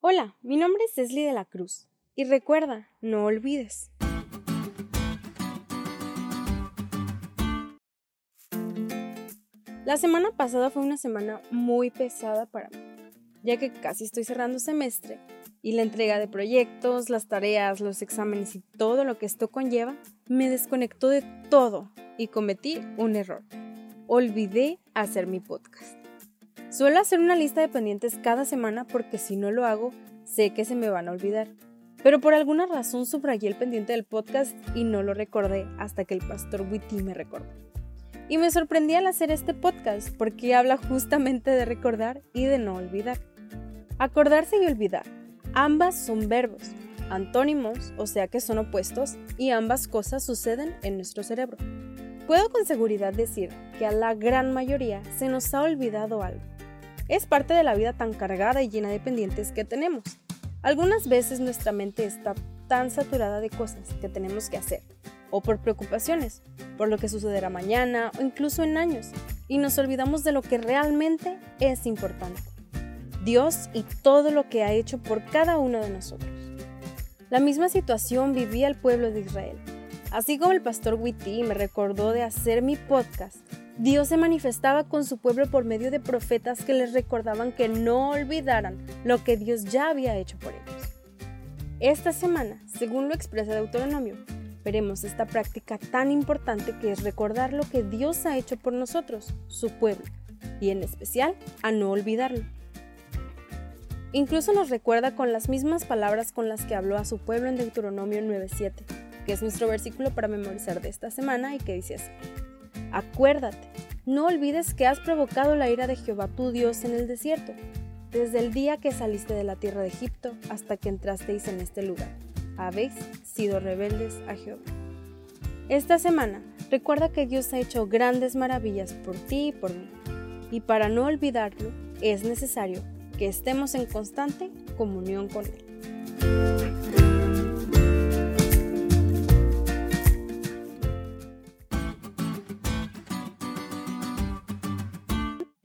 Hola, mi nombre es Leslie de la Cruz y recuerda, no olvides. La semana pasada fue una semana muy pesada para mí, ya que casi estoy cerrando semestre y la entrega de proyectos, las tareas, los exámenes y todo lo que esto conlleva me desconectó de todo y cometí un error. Olvidé hacer mi podcast. Suelo hacer una lista de pendientes cada semana porque si no lo hago, sé que se me van a olvidar. Pero por alguna razón subrayé el pendiente del podcast y no lo recordé hasta que el pastor Witty me recordó. Y me sorprendí al hacer este podcast porque habla justamente de recordar y de no olvidar. Acordarse y olvidar. Ambas son verbos, antónimos, o sea que son opuestos, y ambas cosas suceden en nuestro cerebro. Puedo con seguridad decir que a la gran mayoría se nos ha olvidado algo es parte de la vida tan cargada y llena de pendientes que tenemos. Algunas veces nuestra mente está tan saturada de cosas que tenemos que hacer, o por preocupaciones, por lo que sucederá mañana o incluso en años, y nos olvidamos de lo que realmente es importante. Dios y todo lo que ha hecho por cada uno de nosotros. La misma situación vivía el pueblo de Israel. Así como el pastor Witty me recordó de hacer mi podcast, Dios se manifestaba con su pueblo por medio de profetas que les recordaban que no olvidaran lo que Dios ya había hecho por ellos. Esta semana, según lo expresa Deuteronomio, veremos esta práctica tan importante que es recordar lo que Dios ha hecho por nosotros, su pueblo, y en especial a no olvidarlo. Incluso nos recuerda con las mismas palabras con las que habló a su pueblo en Deuteronomio 9.7, que es nuestro versículo para memorizar de esta semana y que dice así. Acuérdate, no olvides que has provocado la ira de Jehová tu Dios en el desierto, desde el día que saliste de la tierra de Egipto hasta que entrasteis en este lugar. Habéis sido rebeldes a Jehová. Esta semana, recuerda que Dios ha hecho grandes maravillas por ti y por mí. Y para no olvidarlo, es necesario que estemos en constante comunión con Él.